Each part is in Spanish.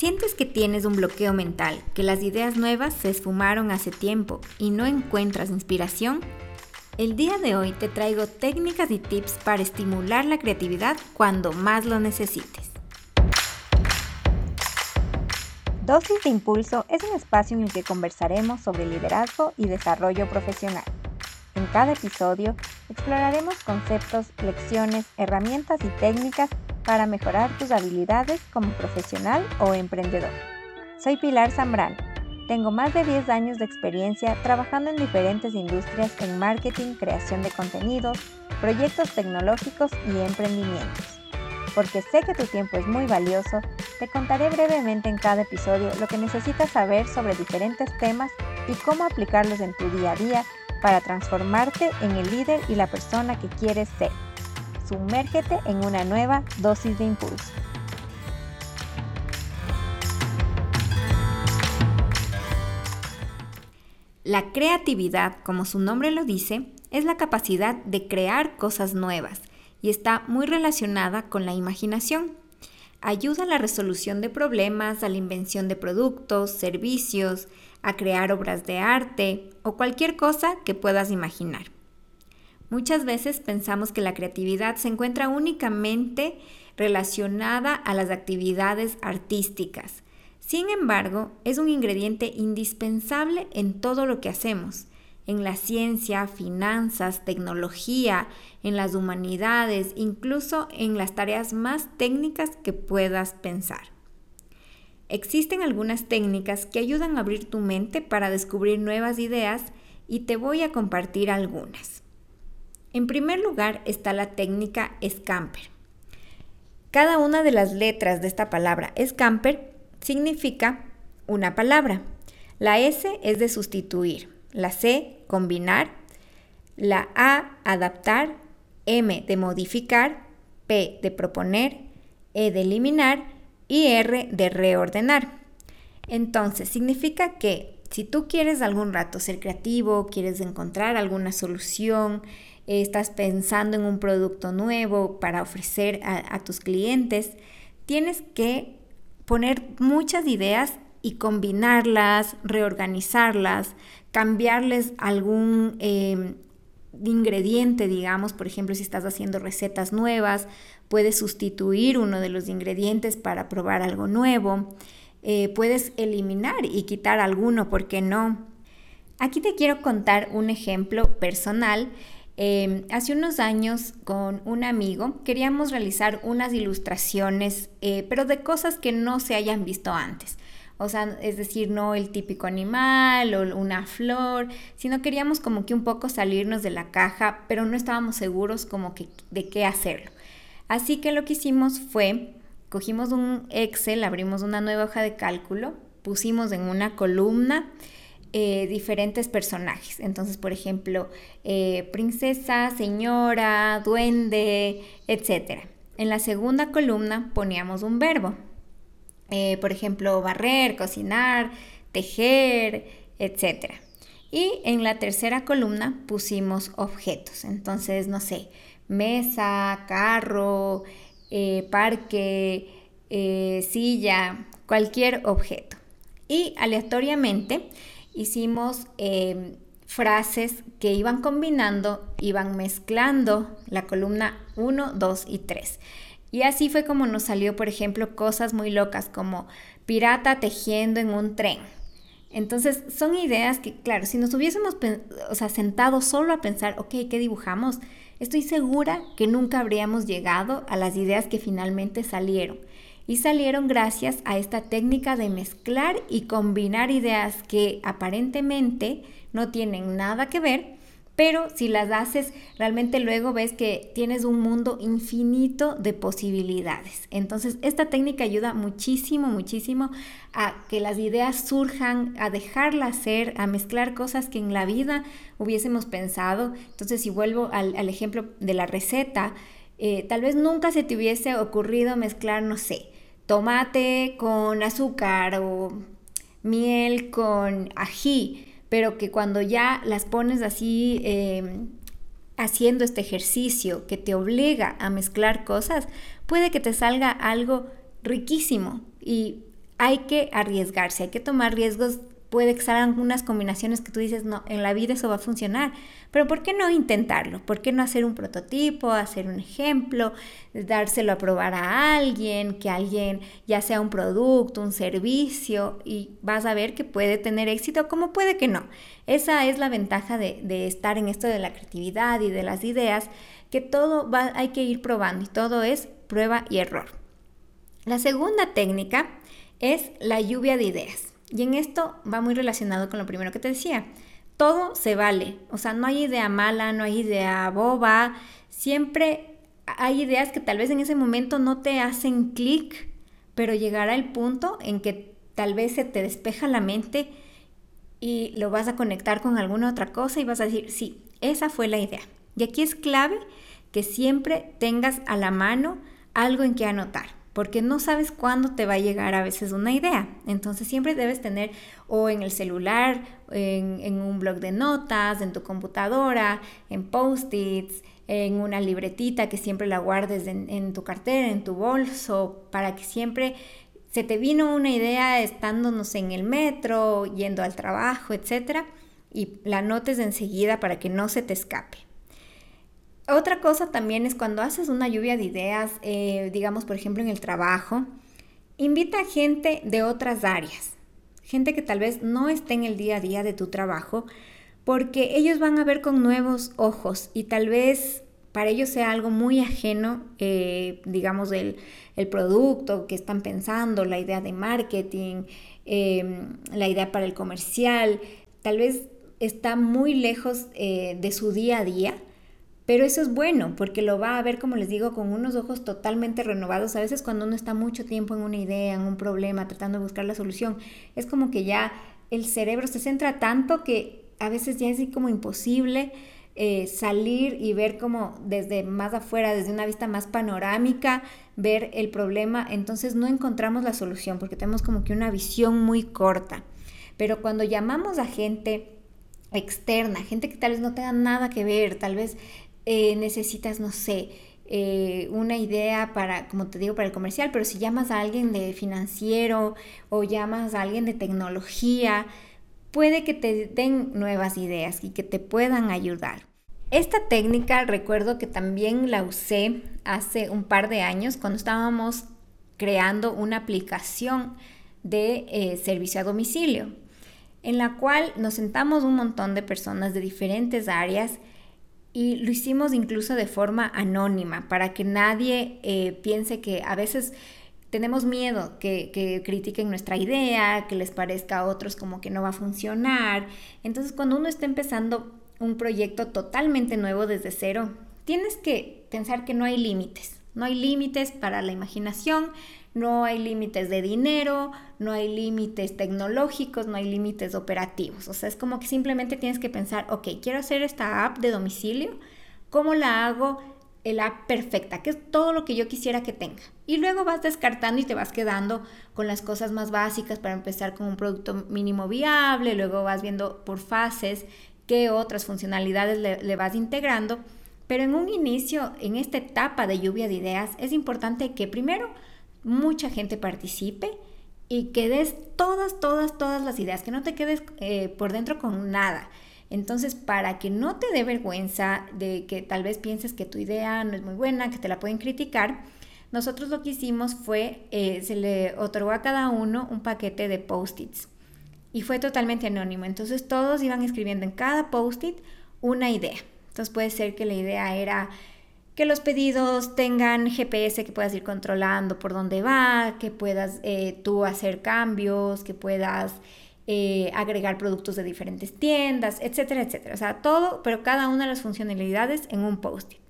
¿Sientes que tienes un bloqueo mental, que las ideas nuevas se esfumaron hace tiempo y no encuentras inspiración? El día de hoy te traigo técnicas y tips para estimular la creatividad cuando más lo necesites. Dosis de Impulso es un espacio en el que conversaremos sobre liderazgo y desarrollo profesional. En cada episodio exploraremos conceptos, lecciones, herramientas y técnicas para mejorar tus habilidades como profesional o emprendedor. Soy Pilar Zambrano. Tengo más de 10 años de experiencia trabajando en diferentes industrias en marketing, creación de contenidos, proyectos tecnológicos y emprendimientos. Porque sé que tu tiempo es muy valioso, te contaré brevemente en cada episodio lo que necesitas saber sobre diferentes temas y cómo aplicarlos en tu día a día para transformarte en el líder y la persona que quieres ser sumérgete en una nueva dosis de impulso. La creatividad, como su nombre lo dice, es la capacidad de crear cosas nuevas y está muy relacionada con la imaginación. Ayuda a la resolución de problemas, a la invención de productos, servicios, a crear obras de arte o cualquier cosa que puedas imaginar. Muchas veces pensamos que la creatividad se encuentra únicamente relacionada a las actividades artísticas. Sin embargo, es un ingrediente indispensable en todo lo que hacemos, en la ciencia, finanzas, tecnología, en las humanidades, incluso en las tareas más técnicas que puedas pensar. Existen algunas técnicas que ayudan a abrir tu mente para descubrir nuevas ideas y te voy a compartir algunas. En primer lugar está la técnica Scamper. Cada una de las letras de esta palabra Scamper significa una palabra. La S es de sustituir, la C combinar, la A adaptar, M de modificar, P de proponer, E de eliminar y R de reordenar. Entonces significa que si tú quieres algún rato ser creativo, quieres encontrar alguna solución, estás pensando en un producto nuevo para ofrecer a, tus clientes, tienes que poner muchas ideas y combinarlas, reorganizarlas, cambiarles algún em, ingrediente, digamos, por ejemplo, si estás haciendo recetas nuevas, puedes sustituir uno de los ingredientes para probar algo nuevo, eh, puedes eliminar y quitar alguno, ¿por qué no? Aquí te quiero contar un ejemplo personal Em, hace unos años con un amigo queríamos realizar unas ilustraciones, eh, pero de cosas que no se hayan visto antes. O sea, es decir, no el típico animal o una flor, sino queríamos como que un poco salirnos de la caja, pero no estábamos seguros como que de qué hacerlo. Así que lo que hicimos fue, cogimos un Excel, abrimos una nueva hoja de cálculo, pusimos en una columna eh, diferentes personajes. Entonces, por ejemplo, eh, princesa, señora, duende, etc. En la segunda columna poníamos un verbo. Eh, por ejemplo, barrer, cocinar, tejer, etc. Y en la tercera columna pusimos objetos. Entonces, no sé, mesa, carro, parque, silla, cualquier objeto. Y aleatoriamente hicimos em, frases que iban combinando, iban mezclando la columna 1, 2 y 3. Y así fue como nos salió, por ejemplo, cosas muy locas como pirata tejiendo en un tren. Entonces, son ideas que, claro, si nos hubiésemos o sea, sentado solo a pensar, ok, ¿qué dibujamos? Estoy segura que nunca habríamos llegado a las ideas que finalmente salieron y salieron gracias a esta técnica de mezclar y combinar ideas que aparentemente no tienen nada que ver, pero si las haces, realmente luego ves que tienes un mundo infinito de posibilidades. Entonces, esta técnica ayuda muchísimo, muchísimo a que las ideas surjan, a dejarlas ser, a mezclar cosas que en la vida hubiésemos pensado. Entonces, si vuelvo al, ejemplo de la receta, eh, tal vez nunca se te hubiese ocurrido mezclar, no sé, tomate con azúcar o miel con ají, pero que cuando ya las pones así em, haciendo este ejercicio que te obliga a mezclar cosas, puede que te salga algo riquísimo y hay que arriesgarse, hay que tomar riesgos puede que salgan combinaciones que tú dices, no, en la vida eso va a funcionar, pero ¿por qué no intentarlo? ¿Por qué no hacer un prototipo, hacer un ejemplo, dárselo a probar a alguien, que alguien ya sea un producto, un servicio, y vas a ver que puede tener éxito como puede que no? Esa es la ventaja de, de estar en esto de la creatividad y de las ideas, que todo va, hay que ir probando y todo es prueba y error. La segunda técnica es la lluvia de ideas. Y en esto va muy relacionado con lo primero que te decía. Todo se vale, o sea, no hay idea mala, no hay idea boba, siempre hay ideas que tal vez en ese momento no te hacen clic, pero llegará el punto en que tal vez se te despeja la mente y lo vas a conectar con alguna otra cosa y vas a decir, sí, esa fue la idea. Y aquí es clave que siempre tengas a la mano algo en que anotar porque no sabes cuándo te va a llegar a veces una idea. Entonces siempre debes tener o en el celular, en, un blog de notas, en tu computadora, en post-its, en una libretita que siempre la guardes en, tu cartera, en tu bolso, para que siempre se te vino una idea estándonos en el metro, yendo al trabajo, etc. Y la notes enseguida para que no se te escape. Otra cosa también es cuando haces una lluvia de ideas, eh, digamos por ejemplo en el trabajo, invita a gente de otras áreas, gente que tal vez no esté en el día a día de tu trabajo, porque ellos van a ver con nuevos ojos y tal vez para ellos sea algo muy ajeno, eh, digamos, el, el, producto que están pensando, la idea de marketing, em, la idea para el comercial, tal vez está muy lejos eh, de su día a día pero eso es bueno porque lo va a ver, como les digo, con unos ojos totalmente renovados. A veces cuando uno está mucho tiempo en una idea, en un problema, tratando de buscar la solución, es como que ya el cerebro se centra tanto que a veces ya es como imposible eh, salir y ver como desde más afuera, desde una vista más panorámica, ver el problema. Entonces no encontramos la solución porque tenemos como que una visión muy corta. Pero cuando llamamos a gente externa, gente que tal vez no tenga nada que ver, tal vez eh, necesitas, no sé, eh, una idea para, como te digo, para el comercial, pero si llamas a alguien de financiero o llamas a alguien de tecnología, puede que te den nuevas ideas y que te puedan ayudar. Esta técnica recuerdo que también la usé hace un par de años cuando estábamos creando una aplicación de eh, servicio a domicilio, en la cual nos sentamos un montón de personas de diferentes áreas y lo hicimos incluso de forma anónima para que nadie eh, piense que a veces tenemos miedo que, que, critiquen nuestra idea, que les parezca a otros como que no va a funcionar. Entonces cuando uno está empezando un proyecto totalmente nuevo desde cero, tienes que pensar que no hay límites. No hay límites para la imaginación, no hay límites de dinero, no hay límites tecnológicos, no hay límites operativos. O sea, es como que simplemente tienes que pensar, ok, quiero hacer esta app de domicilio, ¿cómo la hago? El app perfecta, que es todo lo que yo quisiera que tenga. Y luego vas descartando y te vas quedando con las cosas más básicas para empezar con un producto mínimo viable, luego vas viendo por fases qué otras funcionalidades le, le vas integrando. Pero en un inicio, en esta etapa de lluvia de ideas, es importante que primero mucha gente participe y que des todas, todas, todas las ideas, que no te quedes eh, por dentro con nada. Entonces, para que no te dé vergüenza de que tal vez pienses que tu idea no es muy buena, que te la pueden criticar, nosotros lo que hicimos fue, eh, se le otorgó a cada uno un paquete de post-its y fue totalmente anónimo. Entonces, todos iban escribiendo en cada post-it una idea. Entonces, puede ser que la idea era que los pedidos tengan GPS que puedas ir controlando por dónde va, que puedas eh, tú hacer cambios, que puedas eh, agregar productos de diferentes tiendas, etcétera, etcétera. O sea, todo, pero cada una de las funcionalidades en un post-it.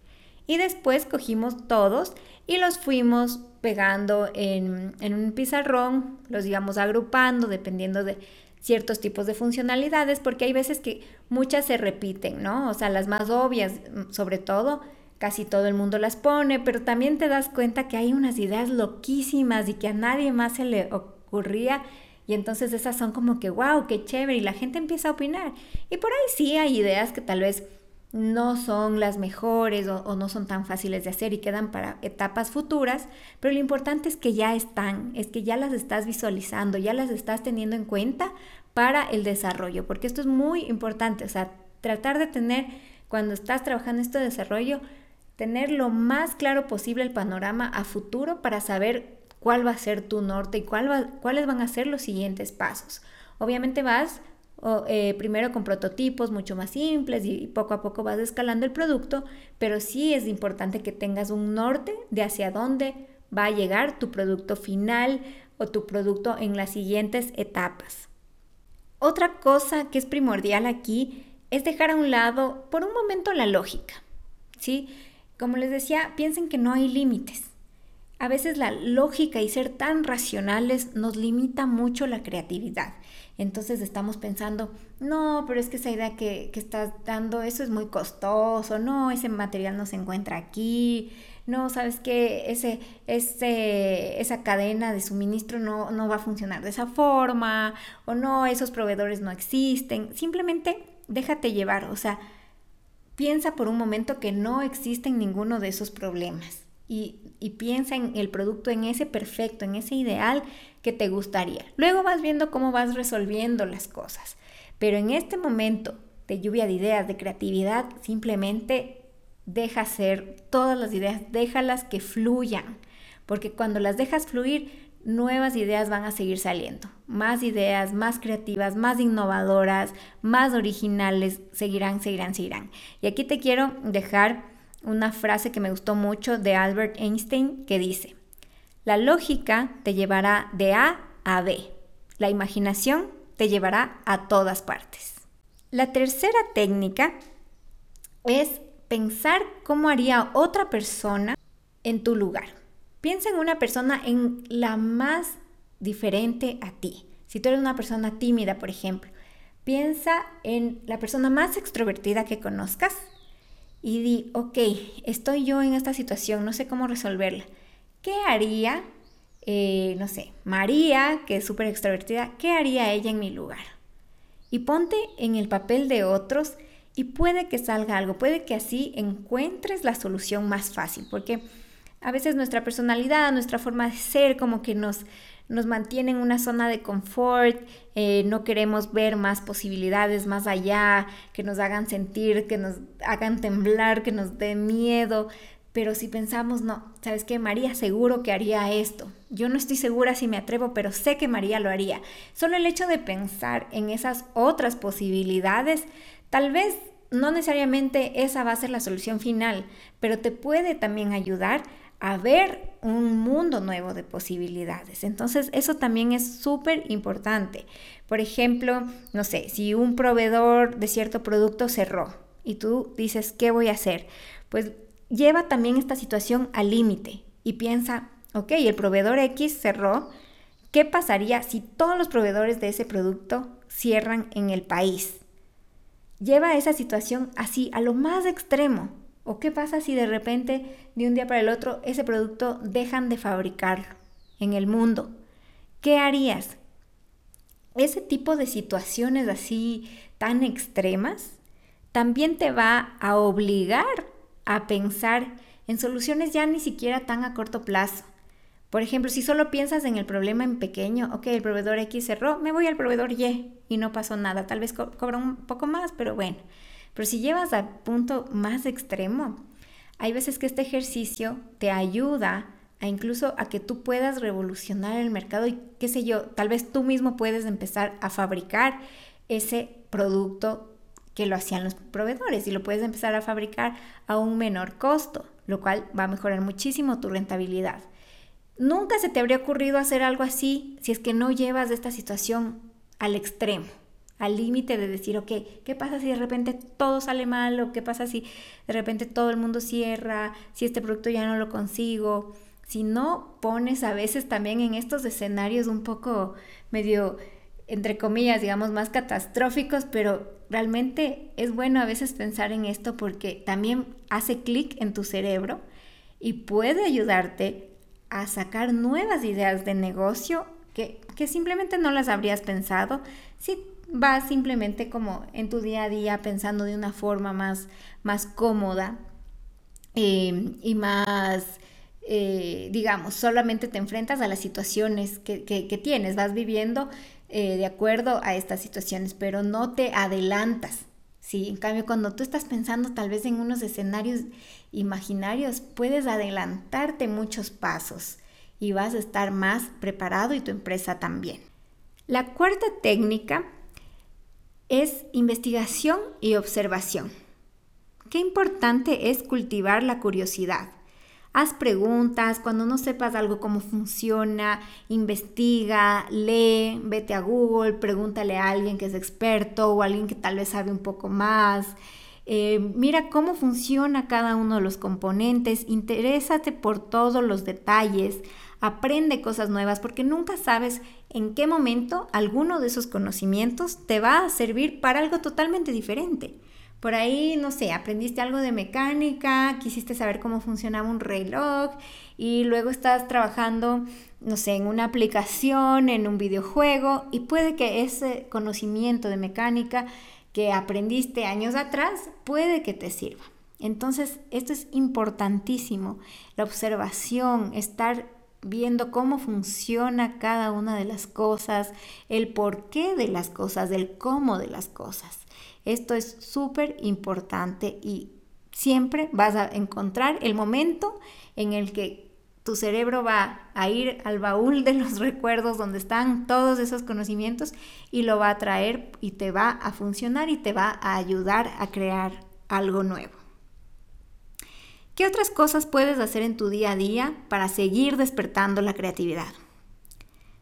Y después cogimos todos y los fuimos pegando en, en un pizarrón, los íbamos agrupando dependiendo de ciertos tipos de funcionalidades, porque hay veces que muchas se repiten, ¿no? O sea, las más obvias, sobre todo, casi todo el mundo las pone, pero también te das cuenta que hay unas ideas loquísimas y que a nadie más se le ocurría. Y entonces esas son como que, wow, qué chévere. Y la gente empieza a opinar. Y por ahí sí hay ideas que tal vez no son las mejores o, no son tan fáciles de hacer y quedan para etapas futuras, pero lo importante es que ya están, es que ya las estás visualizando, ya las estás teniendo en cuenta para el desarrollo, porque esto es muy importante, o sea, tratar de tener, cuando estás trabajando este desarrollo, tener lo más claro posible el panorama a futuro para saber cuál va a ser tu norte y cuál cuáles van a ser los siguientes pasos. Obviamente vas eh, primero con prototipos mucho más simples y poco a poco vas escalando el producto, pero sí es importante que tengas un norte de hacia dónde va a llegar tu producto final o tu producto en las siguientes etapas. Otra cosa que es primordial aquí es dejar a un lado por un momento la lógica. ¿sí? Como les decía, piensen que no hay límites. A veces la lógica y ser tan racionales nos limita mucho la creatividad. Entonces estamos pensando, no, pero es que esa idea que, estás dando, eso es muy costoso, no, ese material no se encuentra aquí, no, sabes que ese, ese, esa cadena de suministro no, no va a funcionar de esa forma, o no, esos proveedores no existen. Simplemente déjate llevar, o sea, piensa por un momento que no existen ninguno de esos problemas y, piensa en el producto, en ese perfecto, en ese ideal que te gustaría. Luego vas viendo cómo vas resolviendo las cosas. Pero en este momento de lluvia de ideas, de creatividad, simplemente deja ser todas las ideas, déjalas que fluyan. Porque cuando las dejas fluir, nuevas ideas van a seguir saliendo. Más ideas, más creativas, más innovadoras, más originales, seguirán, seguirán, seguirán. Y aquí te quiero dejar una frase que me gustó mucho de Albert Einstein que dice, la lógica te llevará de A a B, la imaginación te llevará a todas partes. La tercera técnica es pensar cómo haría otra persona en tu lugar. Piensa en una persona en la más diferente a ti. Si tú eres una persona tímida, por ejemplo, piensa en la persona más extrovertida que conozcas y di, ok, estoy yo en esta situación, no sé cómo resolverla. ¿Qué haría, eh, no sé, María, que es súper extrovertida, qué haría ella en mi lugar? Y ponte en el papel de otros y puede que salga algo, puede que así encuentres la solución más fácil, porque a veces nuestra personalidad, nuestra forma de ser, como que nos, nos mantiene en una zona de confort, eh, no queremos ver más posibilidades más allá, que nos hagan sentir, que nos hagan temblar, que nos dé miedo. Pero si pensamos, no, ¿sabes qué? María seguro que haría esto. Yo no estoy segura si me atrevo, pero sé que María lo haría. Solo el hecho de pensar en esas otras posibilidades, tal vez no necesariamente esa va a ser la solución final, pero te puede también ayudar a ver un mundo nuevo de posibilidades. Entonces, eso también es súper importante. Por ejemplo, no sé, si un proveedor de cierto producto cerró y tú dices, ¿qué voy a hacer? Pues lleva también esta situación al límite y piensa, ok, el proveedor X cerró, ¿qué pasaría si todos los proveedores de ese producto cierran en el país? Lleva esa situación así, a lo más extremo. ¿O qué pasa si de repente, de un día para el otro, ese producto dejan de fabricarlo en el mundo? ¿Qué harías? Ese tipo de situaciones así tan extremas también te va a obligar a pensar en soluciones ya ni siquiera tan a corto plazo. Por ejemplo, si solo piensas en el problema en pequeño, ok, el proveedor X cerró, me voy al proveedor Y y no pasó nada. Tal vez cobra un poco más, pero bueno. Pero si llevas al punto más extremo, hay veces que este ejercicio te ayuda a incluso a que tú puedas revolucionar el mercado y qué sé yo, tal vez tú mismo puedes empezar a fabricar ese producto que lo hacían los proveedores y lo puedes empezar a fabricar a un menor costo, lo cual va a mejorar muchísimo tu rentabilidad. Nunca se te habría ocurrido hacer algo así si es que no llevas esta situación al extremo al límite de decir, ok, ¿qué pasa si de repente todo sale mal? ¿O qué pasa si de repente todo el mundo cierra? Si este producto ya no lo consigo. Si no pones a veces también en estos escenarios un poco medio, entre comillas, digamos, más catastróficos, pero realmente es bueno a veces pensar en esto porque también hace clic en tu cerebro y puede ayudarte a sacar nuevas ideas de negocio que, que simplemente no las habrías pensado si vas simplemente como en tu día a día pensando de una forma más, más cómoda eh, y más, eh, digamos, solamente te enfrentas a las situaciones que, que, tienes, vas viviendo eh, de acuerdo a estas situaciones, pero no te adelantas. Sí, en cambio, cuando tú estás pensando tal vez en unos escenarios imaginarios, puedes adelantarte muchos pasos y vas a estar más preparado y tu empresa también. La cuarta técnica es investigación y observación. Qué importante es cultivar la curiosidad. Haz preguntas, cuando no sepas algo cómo funciona, investiga, lee, vete a Google, pregúntale a alguien que es experto o alguien que tal vez sabe un poco más. Eh, mira cómo funciona cada uno de los componentes, interésate por todos los detalles, aprende cosas nuevas porque nunca sabes en qué momento alguno de esos conocimientos te va a servir para algo totalmente diferente. Por ahí, no sé, aprendiste algo de mecánica, quisiste saber cómo funcionaba un reloj y luego estás trabajando, no sé, en una aplicación, en un videojuego y puede que ese conocimiento de mecánica que aprendiste años atrás puede que te sirva. Entonces, esto es importantísimo, la observación, estar viendo cómo funciona cada una de las cosas, el porqué de las cosas, el cómo de las cosas. Esto es súper importante y siempre vas a encontrar el momento en el que tu cerebro va a ir al baúl de los recuerdos donde están todos esos conocimientos y lo va a traer y te va a funcionar y te va a ayudar a crear algo nuevo. ¿Qué otras cosas puedes hacer en tu día a día para seguir despertando la creatividad?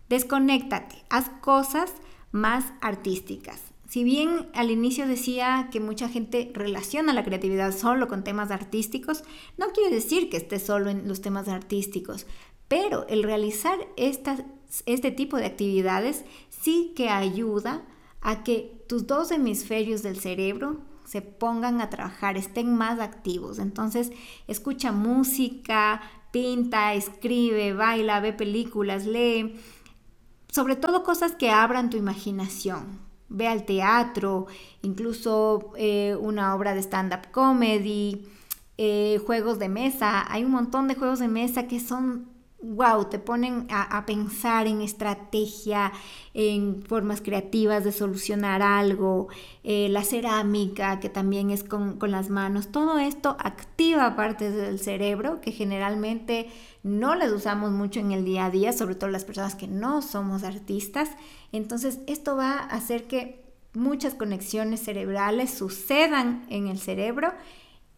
Desconéctate, haz cosas más artísticas. Si bien al inicio decía que mucha gente relaciona la creatividad solo con temas artísticos, no quiere decir que esté solo en los temas artísticos, pero el realizar este tipo de actividades sí que ayuda a que tus dos hemisferios del cerebro se pongan a trabajar, estén más activos. Entonces, escucha música, pinta, escribe, baila, ve películas, lee, sobre todo cosas que abran tu imaginación ve al teatro, incluso eh, una obra de stand-up comedy, eh, juegos de mesa. Hay un montón de juegos de mesa que son, wow, te ponen a, pensar en estrategia, en formas creativas de solucionar algo. Eh, la cerámica, que también es con, con las manos. Todo esto activa partes del cerebro que generalmente no las usamos mucho en el día a día, sobre todo las personas que no somos artistas. Entonces, esto va a hacer que muchas conexiones cerebrales sucedan en el cerebro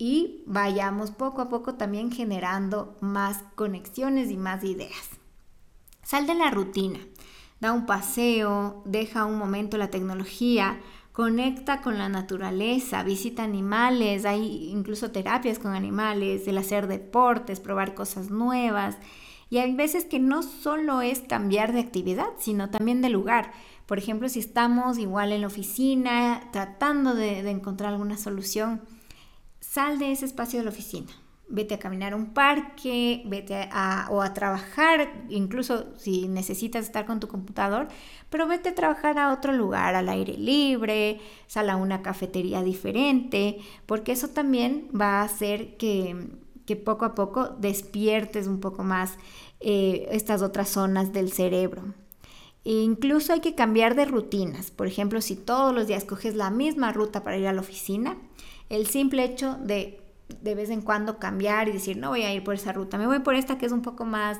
y vayamos poco a poco también generando más conexiones y más ideas. Sal de la rutina, da un paseo, deja un momento la tecnología, conecta con la naturaleza, visita animales, hay incluso terapias con animales, el hacer deportes, probar cosas nuevas. Y hay veces que no solo es cambiar de actividad, sino también de lugar. Por ejemplo, si estamos igual en la oficina tratando de, encontrar alguna solución, sal de ese espacio de la oficina vete a caminar a un parque, vete a, o a trabajar, incluso si necesitas estar con tu computador, pero vete a trabajar a otro lugar, al aire libre, sal a una cafetería diferente, porque eso también va a hacer que, que poco a poco despiertes un poco más eh, estas otras zonas del cerebro. E incluso hay que cambiar de rutinas. Por ejemplo, si todos los días coges la misma ruta para ir a la oficina, el simple hecho de de vez en cuando cambiar y decir, no voy a ir por esa ruta, me voy por esta que es un poco más,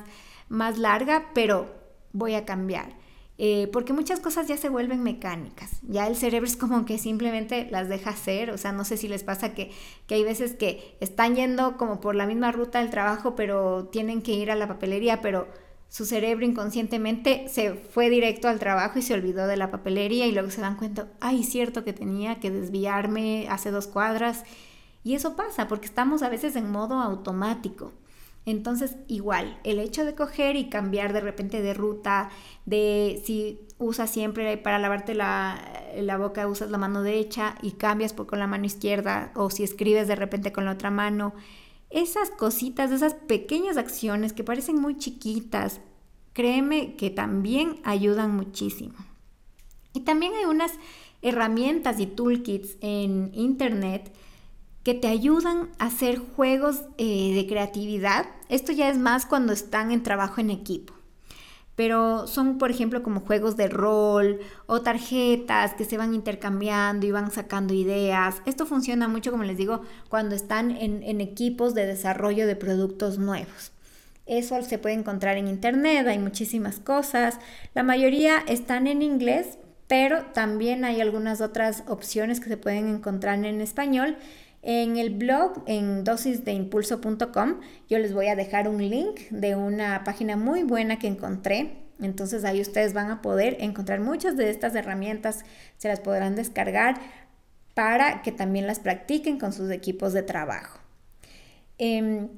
más larga, pero voy a cambiar. Eh, porque muchas cosas ya se vuelven mecánicas, ya el cerebro es como que simplemente las deja hacer, o sea, no sé si les pasa que, que hay veces que están yendo como por la misma ruta del trabajo, pero tienen que ir a la papelería, pero su cerebro inconscientemente se fue directo al trabajo y se olvidó de la papelería y luego se dan cuenta, ay, cierto que tenía que desviarme hace dos cuadras y eso pasa porque estamos a veces en modo automático. Entonces, igual, el hecho de coger y cambiar de repente de ruta, de si usas siempre para lavarte la, boca, usas la mano derecha y cambias por, con la mano izquierda, o si escribes de repente con la otra mano, esas cositas, esas pequeñas acciones que parecen muy chiquitas, créeme que también ayudan muchísimo. Y también hay unas herramientas y toolkits en internet que te ayudan a hacer juegos eh, de creatividad. Esto ya es más cuando están en trabajo en equipo. Pero son, por ejemplo, como juegos de rol o tarjetas que se van intercambiando y van sacando ideas. Esto funciona mucho, como les digo, cuando están en, en equipos de desarrollo de productos nuevos. Eso se puede encontrar en internet, hay muchísimas cosas. La mayoría están en inglés, pero también hay algunas otras opciones que se pueden encontrar en español. En el blog, en dosisdeimpulso.com, yo les voy a dejar un link de una página muy buena que encontré. Entonces ahí ustedes van a poder encontrar muchas de estas herramientas, se las podrán descargar para que también las practiquen con sus equipos de trabajo. Em,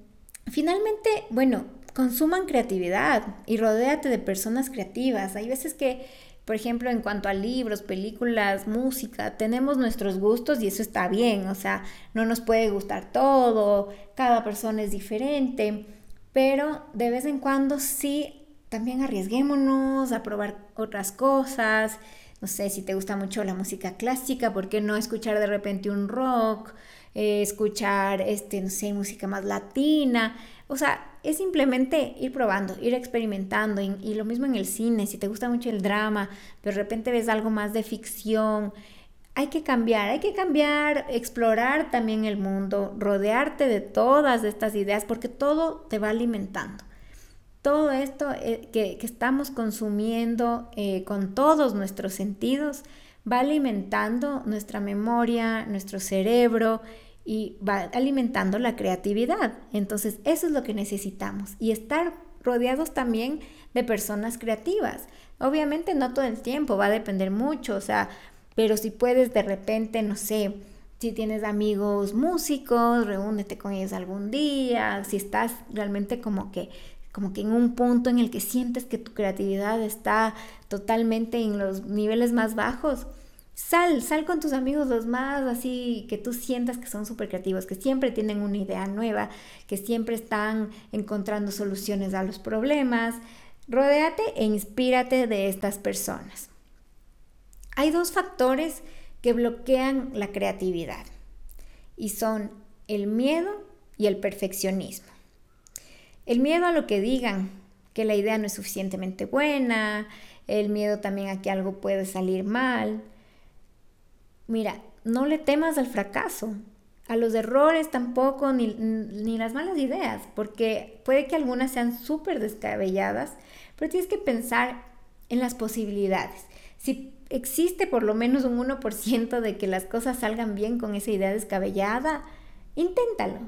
finalmente, bueno, consuman creatividad y rodéate de personas creativas. Hay veces que por ejemplo, en cuanto a libros, películas, música, tenemos nuestros gustos y eso está bien, o sea, no nos puede gustar todo, cada persona es diferente, pero de vez en cuando sí, también arriesguémonos a probar otras cosas. No sé, si te gusta mucho la música clásica, ¿por qué no escuchar de repente un rock? Eh, escuchar, este, no sé, música más latina. O sea, es simplemente ir probando, ir experimentando y, lo mismo en el cine, si te gusta mucho el drama, pero de repente ves algo más de ficción, hay que cambiar, hay que cambiar, explorar también el mundo, rodearte de todas estas ideas porque todo te va alimentando. Todo esto eh, que, estamos consumiendo eh, con todos nuestros sentidos va alimentando nuestra memoria, nuestro cerebro y va alimentando la creatividad. Entonces, eso es lo que necesitamos y estar rodeados también de personas creativas. Obviamente no todo el tiempo, va a depender mucho, o sea, pero si puedes de repente, no sé, si tienes amigos músicos, reúnete con ellos algún día, si estás realmente como que como que en un punto en el que sientes que tu creatividad está totalmente en los niveles más bajos, Sal, sal con tus amigos los más así que tú sientas que son súper creativos, que siempre tienen una idea nueva, que siempre están encontrando soluciones a los problemas. Rodéate e inspírate de estas personas. Hay dos factores que bloquean la creatividad y son el miedo y el perfeccionismo. El miedo a lo que digan, que la idea no es suficientemente buena, el miedo también a que algo puede salir mal, Mira, no le temas al fracaso, a los errores tampoco, ni, las malas ideas, porque puede que algunas sean súper descabelladas, pero tienes que pensar en las posibilidades. Si existe por lo menos un 1% de que las cosas salgan bien con esa idea descabellada, inténtalo.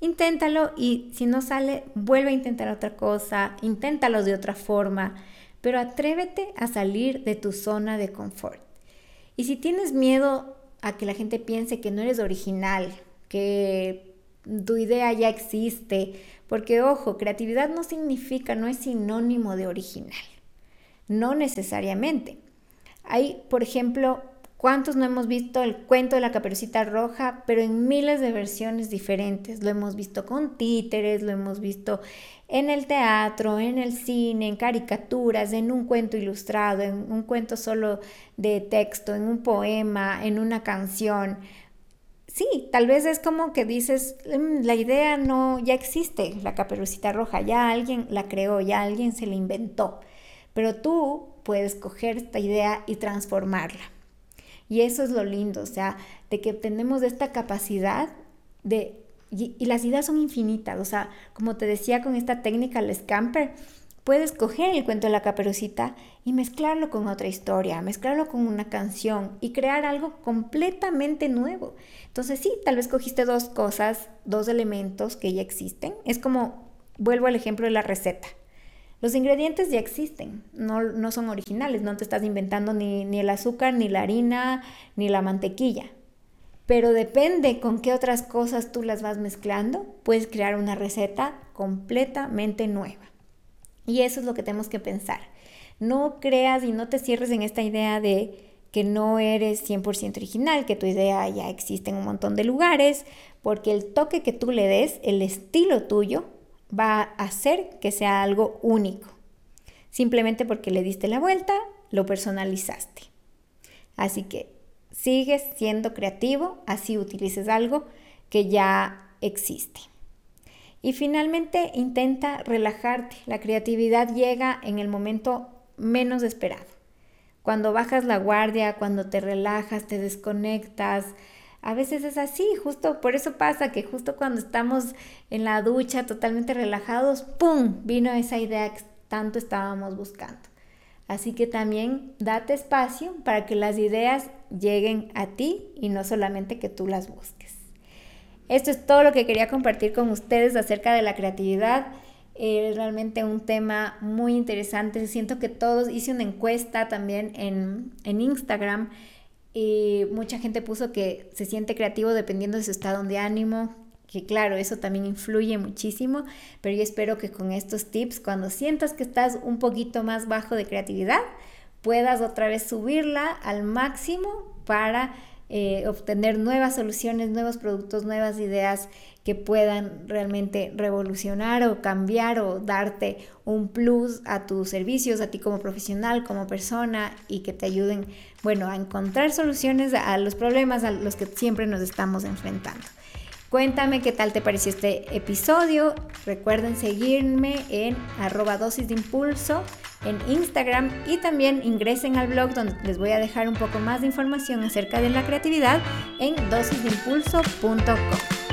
Inténtalo y si no sale, vuelve a intentar otra cosa, inténtalo de otra forma, pero atrévete a salir de tu zona de confort. Y si tienes miedo a que la gente piense que no eres original, que tu idea ya existe, porque ojo, creatividad no significa, no es sinónimo de original, no necesariamente. Hay, por ejemplo, ¿cuántos no hemos visto el cuento de la caperucita roja, pero en miles de versiones diferentes? Lo hemos visto con títeres, lo hemos visto en el teatro, en el cine, en caricaturas, en un cuento ilustrado, en un cuento solo de texto, en un poema, en una canción. Sí, tal vez es como que dices, mm, la idea no ya existe, la caperucita roja, ya alguien la creó, ya alguien se la inventó, pero tú puedes coger esta idea y transformarla. Y eso es lo lindo, o sea, de que tenemos esta capacidad de y, las ideas son infinitas, o sea, como te decía con esta técnica, el scamper, puedes coger el cuento de la caperucita y mezclarlo con otra historia, mezclarlo con una canción y crear algo completamente nuevo. Entonces sí, tal vez cogiste dos cosas, dos elementos que ya existen. Es como, vuelvo al ejemplo de la receta. Los ingredientes ya existen, no, no son originales, no te estás inventando ni, ni el azúcar, ni la harina, ni la mantequilla pero depende con qué otras cosas tú las vas mezclando, puedes crear una receta completamente nueva. Y eso es lo que tenemos que pensar. No creas y no te cierres en esta idea de que no eres 100% original, que tu idea ya existe en un montón de lugares, porque el toque que tú le des, el estilo tuyo, va a hacer que sea algo único. simplemente porque le diste la vuelta, lo personalizaste. Así que sigues siendo creativo, así utilices algo que ya existe. Y finalmente intenta relajarte. La creatividad llega en el momento menos esperado. Cuando bajas la guardia, cuando te relajas, te desconectas. A veces es así, justo por eso pasa que justo cuando estamos en la ducha totalmente relajados, ¡pum! vino esa idea que tanto estábamos buscando. Así que también date espacio para que las ideas lleguen a ti y no solamente que tú las busques. Esto es todo lo que quería compartir con ustedes acerca de la creatividad. Es realmente un tema muy interesante. Siento que todos, hice una encuesta también en, en Instagram y mucha gente puso que se siente creativo dependiendo de su estado de ánimo, que claro, eso también influye muchísimo, pero yo espero que con estos tips, cuando sientas que estás un poquito más bajo de creatividad, puedas otra vez subirla al máximo para eh, obtener nuevas soluciones, nuevos productos, nuevas ideas que puedan realmente revolucionar o cambiar o darte un plus a tus servicios, a ti como profesional, como persona y que te ayuden, bueno, a encontrar soluciones a los problemas a los que siempre nos estamos enfrentando. Cuéntame qué tal te pareció este episodio. Recuerden seguirme en arroba de impulso en Instagram y también ingresen al blog donde les voy a dejar un poco más de información acerca de la creatividad en dosisdeimpulso.com.